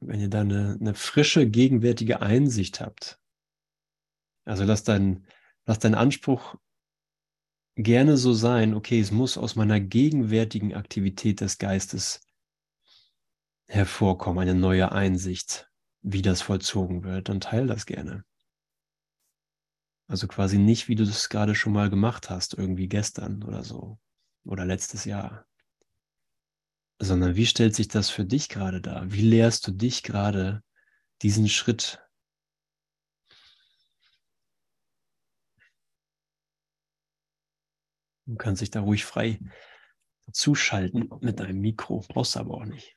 wenn ihr da eine, eine frische, gegenwärtige Einsicht habt. Also lass dein, lass dein Anspruch gerne so sein, okay, es muss aus meiner gegenwärtigen Aktivität des Geistes hervorkommen, eine neue Einsicht, wie das vollzogen wird, dann teile das gerne. Also quasi nicht, wie du das gerade schon mal gemacht hast, irgendwie gestern oder so oder letztes Jahr, sondern wie stellt sich das für dich gerade dar? Wie lehrst du dich gerade diesen Schritt? Du kannst dich da ruhig frei zuschalten mit deinem Mikro, brauchst aber auch nicht.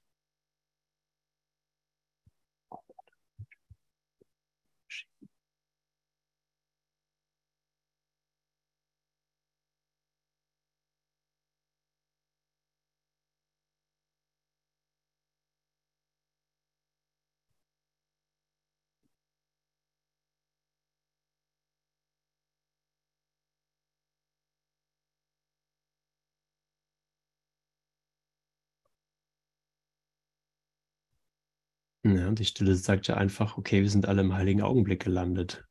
Ja, die Stille sagt ja einfach, okay, wir sind alle im heiligen Augenblick gelandet.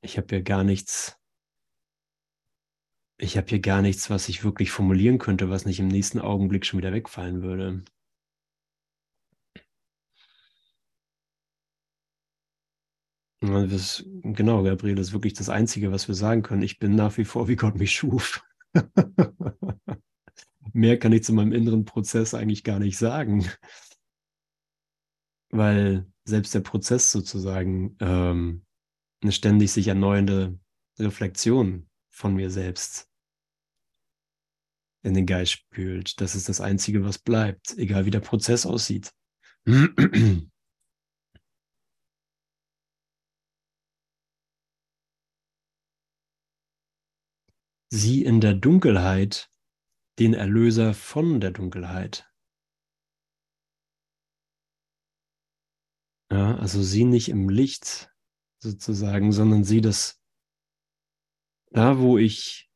Ich habe hier gar nichts, ich habe hier gar nichts, was ich wirklich formulieren könnte, was nicht im nächsten Augenblick schon wieder wegfallen würde. Das, genau, Gabriel, das ist wirklich das Einzige, was wir sagen können. Ich bin nach wie vor, wie Gott mich schuf. Mehr kann ich zu meinem inneren Prozess eigentlich gar nicht sagen weil selbst der Prozess sozusagen ähm, eine ständig sich erneuernde Reflexion von mir selbst in den Geist spült. Das ist das Einzige, was bleibt, egal wie der Prozess aussieht. Sieh in der Dunkelheit den Erlöser von der Dunkelheit. Ja, also sieh nicht im Licht sozusagen, sondern sieh das da, wo ich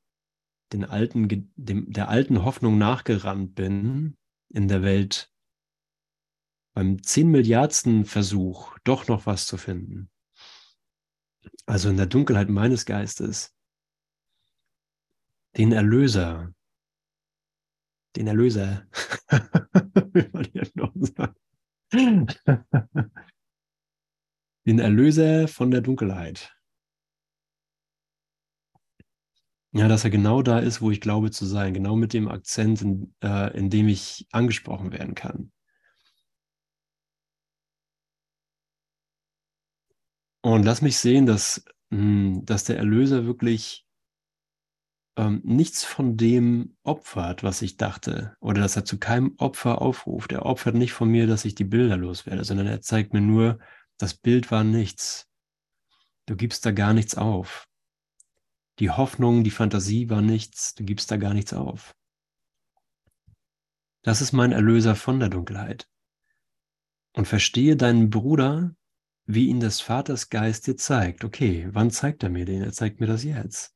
den alten, dem, der alten Hoffnung nachgerannt bin in der Welt, beim zehn Milliardsten Versuch doch noch was zu finden. Also in der Dunkelheit meines Geistes, den Erlöser, den Erlöser, wie man hier noch sagt den Erlöser von der Dunkelheit. Ja, dass er genau da ist, wo ich glaube zu sein, genau mit dem Akzent, in, äh, in dem ich angesprochen werden kann. Und lass mich sehen, dass, mh, hm, dass der Erlöser wirklich ähm, nichts von dem opfert, was ich dachte, oder dass er zu keinem Opfer aufruft. Er opfert nicht von mir, dass ich die Bilder loswerde, sondern er zeigt mir nur, das Bild war nichts. Du gibst da gar nichts auf. Die Hoffnung, die Fantasie war nichts. Du gibst da gar nichts auf. Das ist mein Erlöser von der Dunkelheit. Und verstehe deinen Bruder, wie ihn des Vaters Geist dir zeigt. Okay, wann zeigt er mir den? Er zeigt mir das jetzt.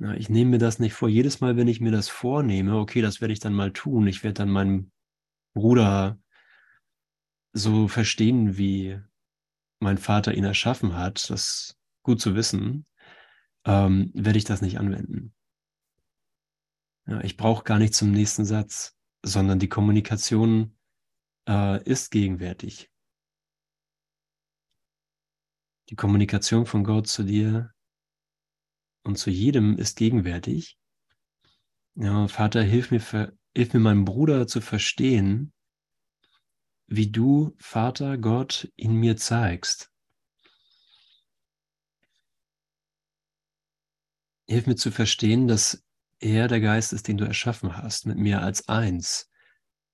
Ja, ich nehme mir das nicht vor. Jedes Mal, wenn ich mir das vornehme, okay, das werde ich dann mal tun. Ich werde dann meinen Bruder so verstehen, wie mein Vater ihn erschaffen hat, das gut zu wissen, ähm, werde ich das nicht anwenden. Ja, ich brauche gar nicht zum nächsten Satz, sondern die Kommunikation äh, ist gegenwärtig. Die Kommunikation von Gott zu dir und zu jedem ist gegenwärtig. Ja, Vater, hilf mir, hilf mir meinem Bruder zu verstehen, wie du, Vater Gott, in mir zeigst. Hilf mir zu verstehen, dass er der Geist ist, den du erschaffen hast, mit mir als eins.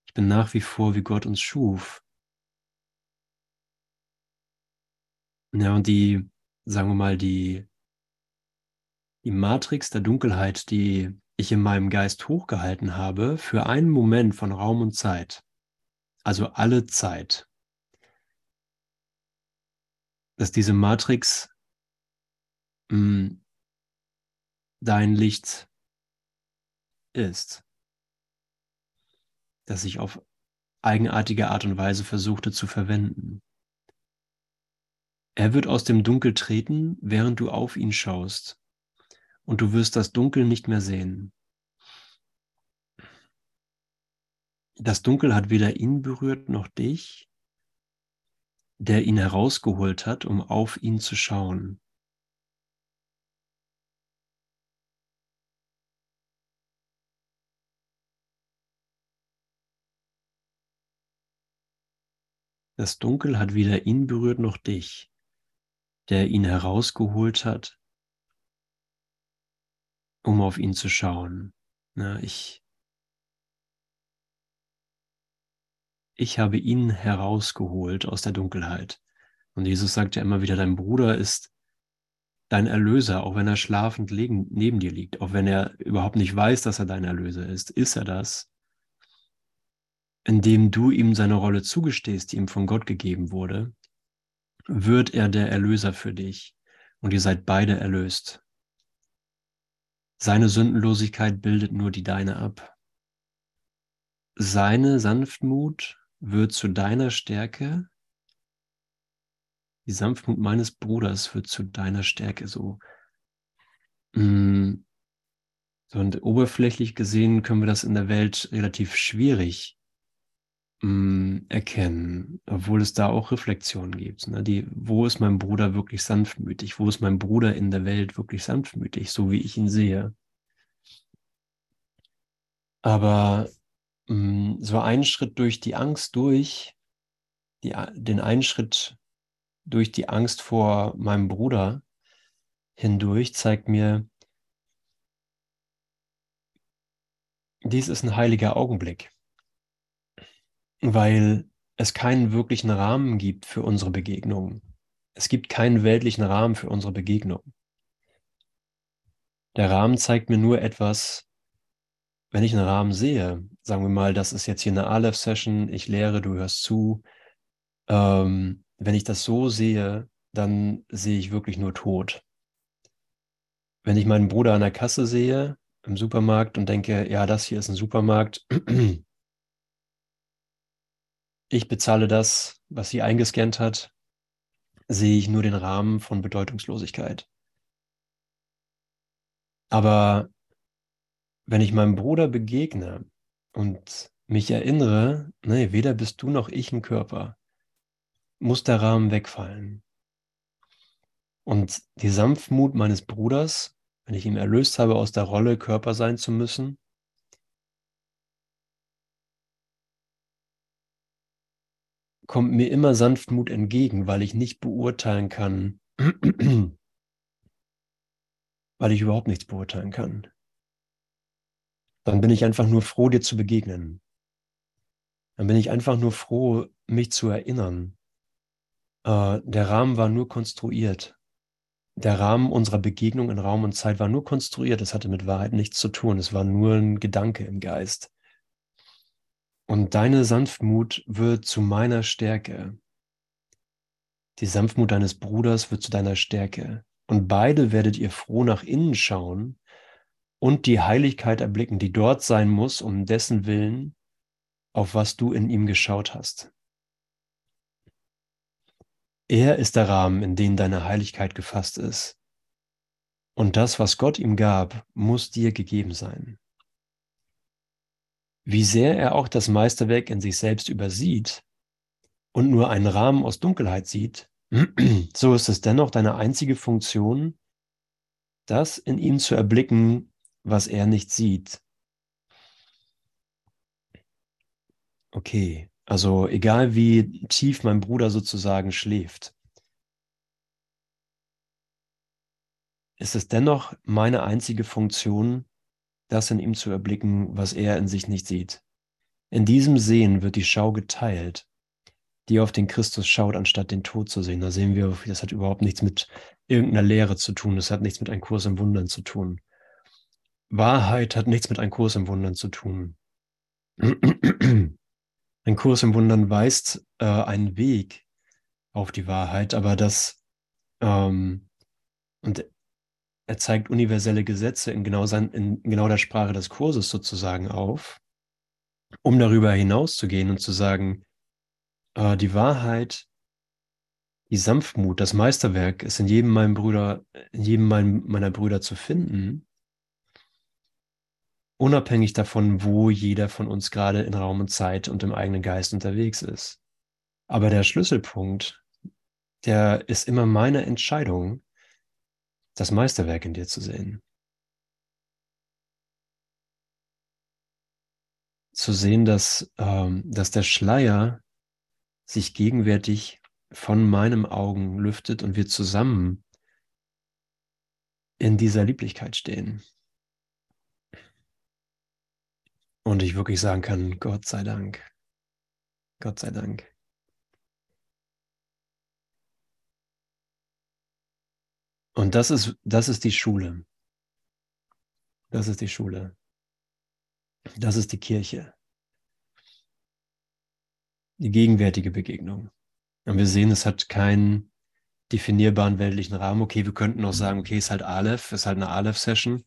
Ich bin nach wie vor, wie Gott uns schuf. Ja, und die, sagen wir mal, die, die Matrix der Dunkelheit, die ich in meinem Geist hochgehalten habe, für einen Moment von Raum und Zeit, also alle Zeit, dass diese Matrix mh, hm, dein Licht ist. das ich auf eigenartige Art und Weise versuchte zu verwenden. Er wird aus dem Dunkel treten, während du auf ihn schaust, und du wirst das Dunkel nicht mehr sehen. Das Dunkel hat weder ihn berührt noch dich, der ihn herausgeholt hat, um auf ihn zu schauen. Das Dunkel hat weder ihn berührt noch dich, der ihn herausgeholt hat, um auf ihn zu schauen. Na, ich, ich habe ihn herausgeholt aus der Dunkelheit. Und Jesus sagt ja immer wieder, dein Bruder ist dein Erlöser, auch wenn er schlafend neben dir liegt, auch wenn er überhaupt nicht weiß, dass er dein Erlöser ist, ist er das indem du ihm seine Rolle zugestehst, die ihm von Gott gegeben wurde, wird er der Erlöser für dich und ihr seid beide erlöst. Seine Sündenlosigkeit bildet nur die deine ab. Seine Sanftmut wird zu deiner Stärke. Die Sanftmut meines Bruders wird zu deiner Stärke so. Mm, und oberflächlich gesehen können wir das in der Welt relativ schwierig mm, erkennen, obwohl es da auch Reflexionen gibt. Ne? Die, wo ist mein Bruder wirklich sanftmütig? Wo ist mein Bruder in der Welt wirklich sanftmütig, so wie ich ihn sehe? Aber so ein Schritt durch die Angst durch, die, den einen Schritt durch die Angst vor meinem Bruder hindurch zeigt mir, dies ist ein heiliger Augenblick weil es keinen wirklichen Rahmen gibt für unsere Begegnung. Es gibt keinen weltlichen Rahmen für unsere Begegnung. Der Rahmen zeigt mir nur etwas, wenn ich einen Rahmen sehe, sagen wir mal, das ist jetzt hier eine Aleph-Session, ich lehre, du hörst zu. Ähm, wenn ich das so sehe, dann sehe ich wirklich nur Tod. Wenn ich meinen Bruder an der Kasse sehe, im Supermarkt und denke, ja, das hier ist ein Supermarkt, ich bezahle das, was sie eingescannt hat, sehe ich nur den Rahmen von Bedeutungslosigkeit. Aber wenn ich meinem Bruder begegne und mich erinnere, nee, weder bist du noch ich ein Körper, muss der Rahmen wegfallen. Und die Sanftmut meines Bruders, wenn ich ihn erlöst habe, aus der Rolle Körper sein zu müssen, kommt mir immer Sanftmut entgegen, weil ich nicht beurteilen kann, weil ich überhaupt nichts beurteilen kann. Dann bin ich einfach nur froh, dir zu begegnen. Dann bin ich einfach nur froh, mich zu erinnern. Äh, der Rahmen war nur konstruiert. Der Rahmen unserer Begegnung in Raum und Zeit war nur konstruiert. Es hatte mit Wahrheit nichts zu tun. Es war nur ein Gedanke im Geist. Und deine Sanftmut wird zu meiner Stärke. Die Sanftmut deines Bruders wird zu deiner Stärke. Und beide werdet ihr froh nach innen schauen und die Heiligkeit erblicken, die dort sein muss, um dessen Willen, auf was du in ihm geschaut hast. Er ist der Rahmen, in den deine Heiligkeit gefasst ist. Und das, was Gott ihm gab, muss dir gegeben sein. Wie sehr er auch das Meisterwerk in sich selbst übersieht und nur einen Rahmen aus Dunkelheit sieht, so ist es dennoch deine einzige Funktion, das in ihm zu erblicken, was er nicht sieht. Okay, also egal wie tief mein Bruder sozusagen schläft, ist es dennoch meine einzige Funktion, das in ihm zu erblicken, was er in sich nicht sieht. In diesem Sehen wird die Schau geteilt, die auf den Christus schaut, anstatt den Tod zu sehen. Da sehen wir, das hat überhaupt nichts mit irgendeiner Lehre zu tun. Das hat nichts mit einem Kurs im Wundern zu tun. Wahrheit hat nichts mit einem Kurs im Wundern zu tun. Ein Kurs im Wundern weist äh, einen Weg auf die Wahrheit, aber das ähm, und er zeigt universelle Gesetze in genau, sein, in genau der Sprache des Kurses sozusagen auf. um darüber hinauszugehen und zu sagen, äh, die Wahrheit, die Sanftmut, das Meisterwerk ist in jedem meinem Brüder, in jedem mein, meiner Brüder zu finden, unabhängig davon, wo jeder von uns gerade in Raum und Zeit und im eigenen Geist unterwegs ist. Aber der Schlüsselpunkt, der ist immer meine Entscheidung, das Meisterwerk in dir zu sehen. Zu sehen, dass, ähm, dass der Schleier sich gegenwärtig von meinem Augen lüftet und wir zusammen in dieser Lieblichkeit stehen. Und ich wirklich sagen kann, Gott sei Dank. Gott sei Dank. Und das ist, das ist die Schule. Das ist die Schule. Das ist die Kirche. Die gegenwärtige Begegnung. Und wir sehen, es hat keinen definierbaren weltlichen Rahmen. Okay, wir könnten auch sagen, okay, es ist halt Aleph, ist halt eine Aleph-Session.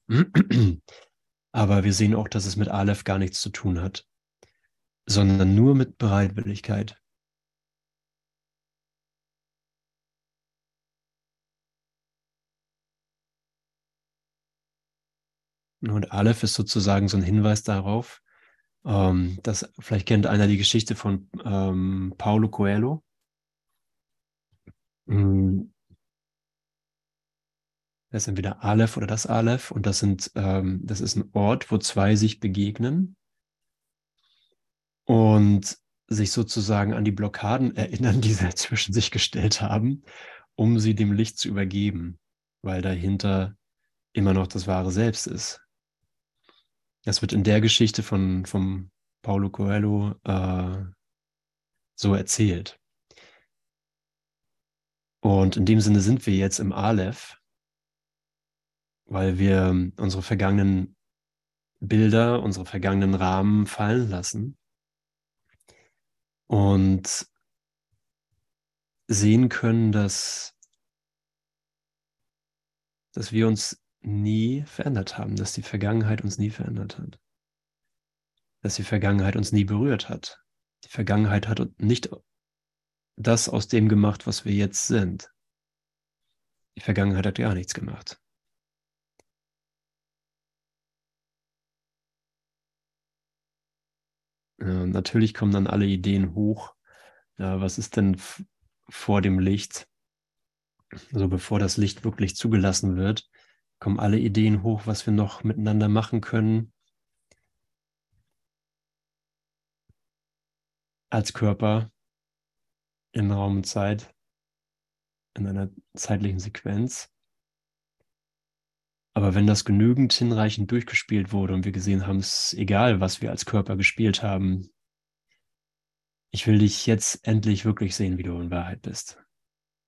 Aber wir sehen auch, dass es mit Aleph gar nichts zu tun hat, sondern nur mit Bereitwilligkeit. Und Aleph ist sozusagen so ein Hinweis darauf, ähm, dass vielleicht kennt einer die Geschichte von ähm, Paulo Coelho. Mm. Das ist entweder Aleph oder das Aleph und das sind, ähm, das ist ein Ort, wo zwei sich begegnen und sich sozusagen an die Blockaden erinnern, die sie zwischen sich gestellt haben, um sie dem Licht zu übergeben, weil dahinter immer noch das wahre Selbst ist. Das wird in der Geschichte von, von Paulo Coelho äh, so erzählt. Und in dem Sinne sind wir jetzt im Aleph, weil wir unsere vergangenen Bilder, unsere vergangenen Rahmen fallen lassen und sehen können, dass, dass wir uns nie verändert haben, dass die Vergangenheit uns nie verändert hat, dass die Vergangenheit uns nie berührt hat. Die Vergangenheit hat nicht das aus dem gemacht, was wir jetzt sind. Die Vergangenheit hat gar nichts gemacht. Natürlich kommen dann alle Ideen hoch. Ja, was ist denn vor dem Licht? Also bevor das Licht wirklich zugelassen wird, kommen alle Ideen hoch, was wir noch miteinander machen können. Als Körper in Raum und Zeit, in einer zeitlichen Sequenz. Aber wenn das genügend hinreichend durchgespielt wurde und wir gesehen haben, es ist egal, was wir als Körper gespielt haben, ich will dich jetzt endlich wirklich sehen, wie du in Wahrheit bist.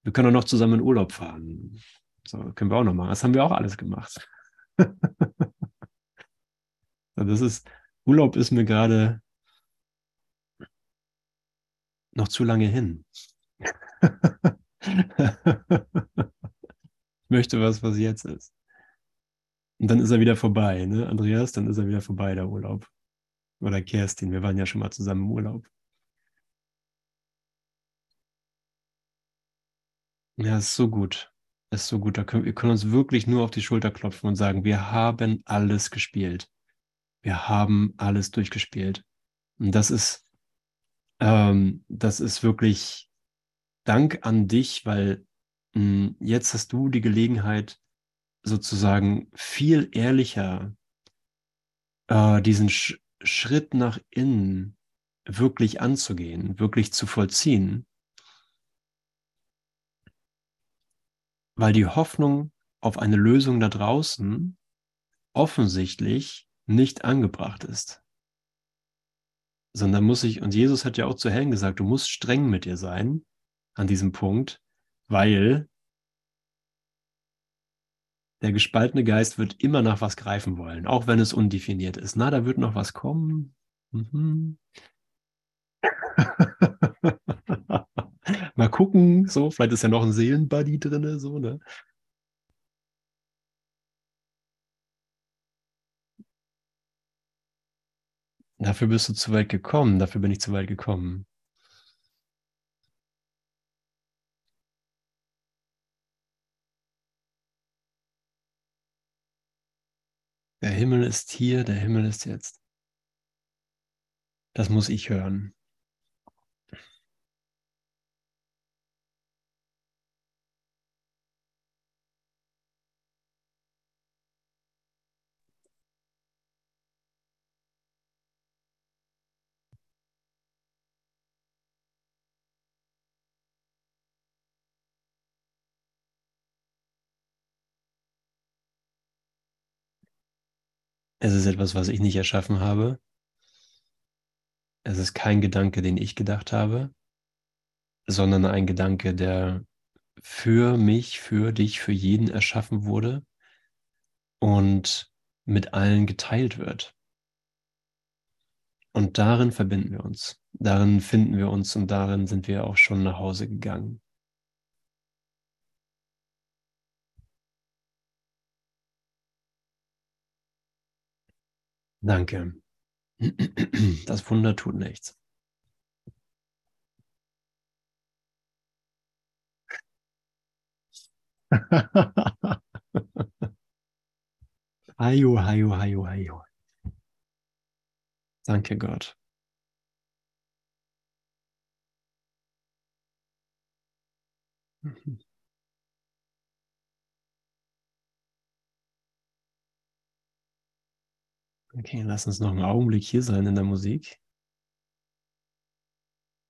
Wir können auch noch zusammen in Urlaub fahren. So, können wir auch noch machen. Das haben wir auch alles gemacht. das ist, Urlaub ist mir gerade noch zu lange hin. ich möchte was, was jetzt ist. Und dann ist er wieder vorbei, ne? Andreas, dann ist er wieder vorbei, der Urlaub. Oder Kerstin, wir waren ja schon mal zusammen im Urlaub. Ja, ist so gut ist so gut. Da können, wir können uns wirklich nur auf die Schulter klopfen und sagen, wir haben alles gespielt. Wir haben alles durchgespielt. Und das ist, ähm, das ist wirklich Dank an dich, weil mh, hm, jetzt hast du die Gelegenheit, sozusagen viel ehrlicher äh, diesen Sch Schritt nach innen wirklich anzugehen, wirklich zu vollziehen weil die Hoffnung auf eine Lösung da draußen offensichtlich nicht angebracht ist. Sondern muss ich, und Jesus hat ja auch zu Helen gesagt, du musst streng mit dir sein an diesem Punkt, weil der gespaltene Geist wird immer nach was greifen wollen, auch wenn es undefiniert ist. Na, da wird noch was kommen. Mhm. Mal gucken, so, vielleicht ist ja noch ein Seelenbuddy drin, so, ne? Dafür bist du zu weit gekommen, dafür bin ich zu weit gekommen. Der Himmel ist hier, der Himmel ist jetzt. Das muss ich hören. Es ist etwas, was ich nicht erschaffen habe. Es ist kein Gedanke, den ich gedacht habe, sondern ein Gedanke, der für mich, für dich, für jeden erschaffen wurde und mit allen geteilt wird. Und darin verbinden wir uns, darin finden wir uns und darin sind wir auch schon nach Hause gegangen. Danke. Das Wunder tut nichts. Hayo, hayo, hayo, hayo. Danke Gott. Okay, lass uns noch einen Augenblick hier sein in der Musik.